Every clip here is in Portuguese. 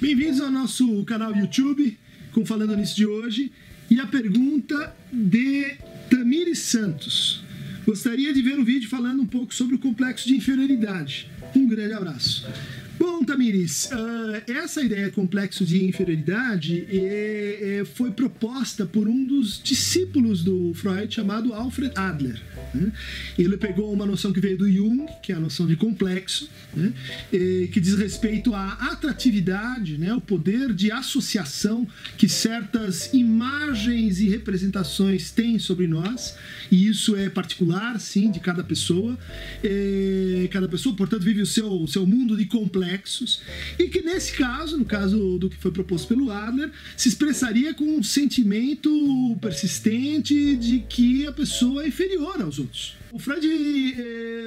Bem-vindos ao nosso canal YouTube, com Falando Nisso de hoje. E a pergunta de Tamires Santos. Gostaria de ver um vídeo falando um pouco sobre o complexo de inferioridade. Um grande abraço. Bom, Tamires, uh, essa ideia complexo de inferioridade é, é, foi proposta por um dos discípulos do Freud, chamado Alfred Adler. Né? Ele pegou uma noção que veio do Jung, que é a noção de complexo, né? e, que diz respeito à atratividade, né? o poder de associação que certas imagens e representações têm sobre nós, e isso é particular, sim, de cada pessoa. E, cada pessoa, portanto, vive o seu, o seu mundo de complexos, e que nesse caso, no caso do que foi proposto pelo Adler, se expressaria com um sentimento persistente de que a pessoa é inferior aos outros. O Freud eh,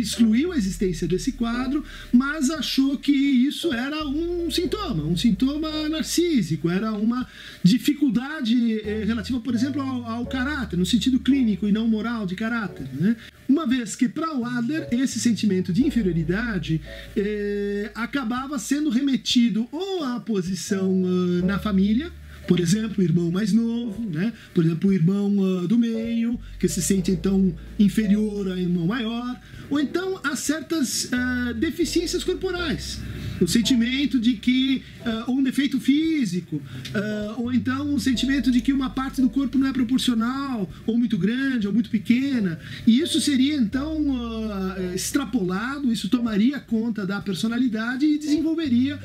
excluiu a existência desse quadro, mas achou que isso era um sintoma, um sintoma narcísico, era uma dificuldade eh, relativa, por exemplo, ao, ao, caráter, no sentido clínico e não moral de caráter. Né? Uma vez que, para o Adler, esse sentimento de inferioridade eh, acabava sendo remetido ou à posição uh, na família, por exemplo, o irmão mais novo, né? por exemplo, o irmão uh, do meio, que se sente então inferior ao irmão maior, ou então há certas uh, deficiências corporais o sentimento de que uh, um defeito físico, ou então o sentimento de que uma parte do corpo não é proporcional, ou muito grande, ou muito pequena, e isso seria então extrapolado, isso tomaria conta da personalidade e desenvolveria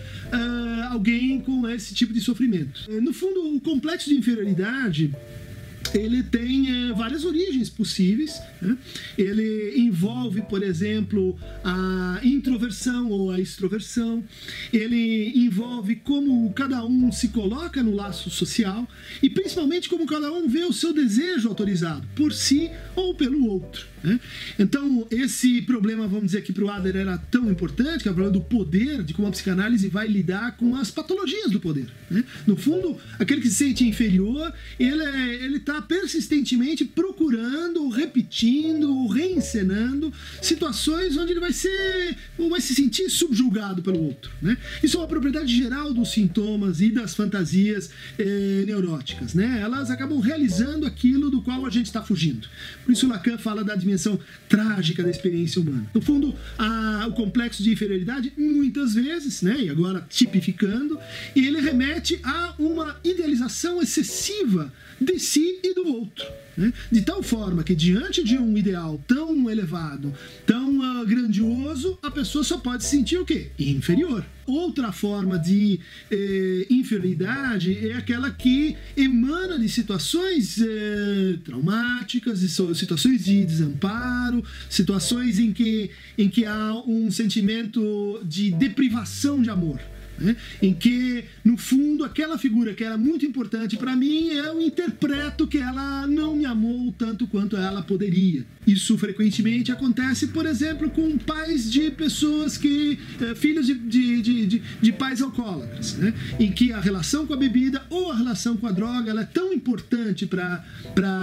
alguém com esse tipo de sofrimento. No fundo, o complexo de inferioridade ele tem é, várias origens possíveis. Né? Ele envolve, por exemplo, a introversão ou a extroversão. Ele envolve como cada um se coloca no laço social e principalmente como cada um vê o seu desejo autorizado por si ou pelo outro. Né? Então, esse problema, vamos dizer que para o Adler era tão importante, que é o problema do poder, de como a psicanálise vai lidar com as patologias do poder. Né? No fundo, aquele que se sente inferior, ele está persistentemente procurando, repetindo, reencenando situações onde ele vai ser ou vai se sentir subjugado pelo outro. Né? Isso é uma propriedade geral dos sintomas e das fantasias eh, neuróticas. Né? Elas acabam realizando aquilo do qual a gente está fugindo. Por isso, Lacan fala da dimensão trágica da experiência humana. No fundo, a, o complexo de inferioridade, muitas vezes, né, e agora tipificando, ele remete a uma idealização excessiva de si e do outro. Né? De tal forma que, diante de um ideal tão elevado, tão grandioso, a pessoa só pode se sentir o quê? Inferior. Outra forma de eh, inferioridade é aquela que emana de situações eh, traumáticas, situações de desamparo, situações em que, em que há um sentimento de deprivação de amor né? em que, no fundo, aquela figura que era muito importante para mim, eu interpreto que ela não me amou tanto quanto ela poderia. Isso frequentemente acontece, por exemplo, com pais de pessoas que. Eh, filhos de, de, de, de, pais alcoólatras, né? em que a relação com a bebida ou a relação com a droga ela é tão importante para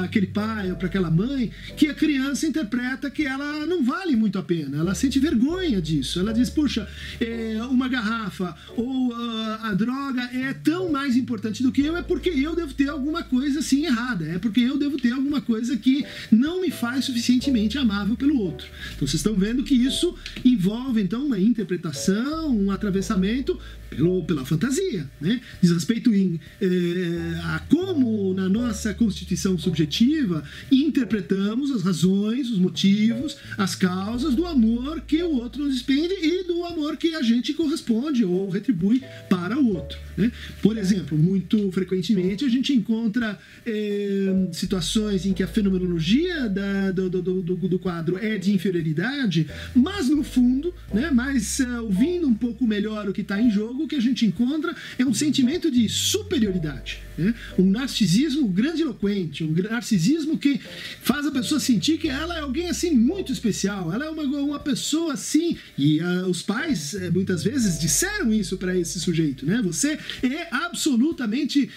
aquele pai ou para aquela mãe que a criança interpreta que ela não vale muito a pena, ela sente vergonha disso. Ela diz: puxa, é, uma garrafa ou uh, a droga é tão mais importante do que eu, é porque eu devo ter alguma coisa assim errada, é porque eu devo ter alguma coisa que não me faz suficientemente amável pelo outro. Então vocês estão vendo que isso envolve então uma interpretação, um atravessamento pelo, pela fantasia, né? Diz respeito em, eh, a como na nossa constituição subjetiva interpretamos as razões, os motivos, as causas do amor que o outro nos despende e do amor que a gente corresponde ou retribui para o outro. Né? Por exemplo, muito frequentemente a gente encontra eh, situações em que a fenomenologia da, do, do, do, do, quadro é de inferioridade, mas no fundo, né, mas uh, ouvindo um pouco melhor o que está em jogo, o que a gente encontra é um sentimento de superioridade. Né? Um narcisismo grandiloquente, um narcisismo que faz a pessoa sentir que ela é alguém assim muito especial, ela é uma, uma pessoa assim, e uh, os pais muitas vezes disseram isso para esse sujeito, né? Você é absolutamente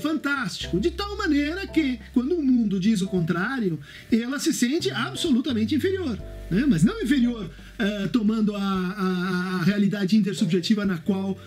fantástico, de tal maneira que quando o mundo diz o contrário, ela se sente absolutamente inferior, né? Mas não inferior uh, tomando a, a, a, realidade intersubjetiva na qual uh,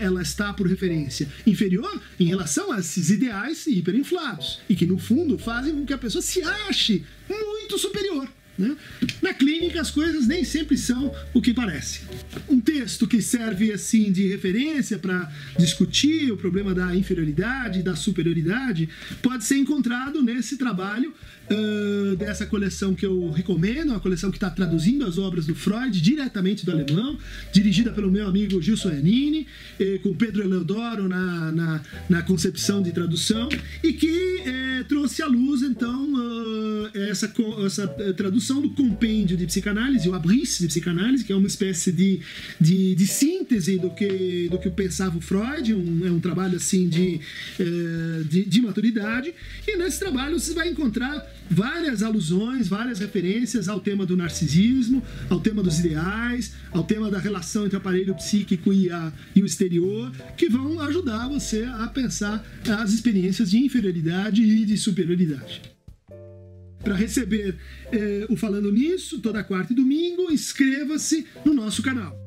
ela está por referência, inferior em relação a esses ideais hiperinflados e que no fundo fazem com que a pessoa se ache muito superior. Né? Na clínica, as coisas nem sempre são o que parece. Um texto que serve assim de referência para discutir o problema da inferioridade da superioridade pode ser encontrado nesse trabalho uh, dessa coleção que eu recomendo, a coleção que está traduzindo as obras do Freud diretamente do alemão, dirigida pelo meu amigo Gilson Iannini, eh, com Pedro Eleodoro na, na, na, concepção de tradução, e que eh, trouxe à luz, então, uh, essa, essa tradução do compêndio de psicanálise, o Abrice de psicanálise, que é uma espécie de, de, de síntese do que, do que pensava o Freud, um, é um trabalho assim de, uh, de, de maturidade, e nesse trabalho você vai encontrar várias alusões, várias referências ao tema do narcisismo, ao tema dos ideais, ao tema da relação entre o aparelho psíquico e, a, e o exterior, que vão ajudar você a pensar as experiências de inferioridade e de superioridade. Para receber eh, o Falando Nisso, toda quarta e domingo, inscreva-se no nosso canal.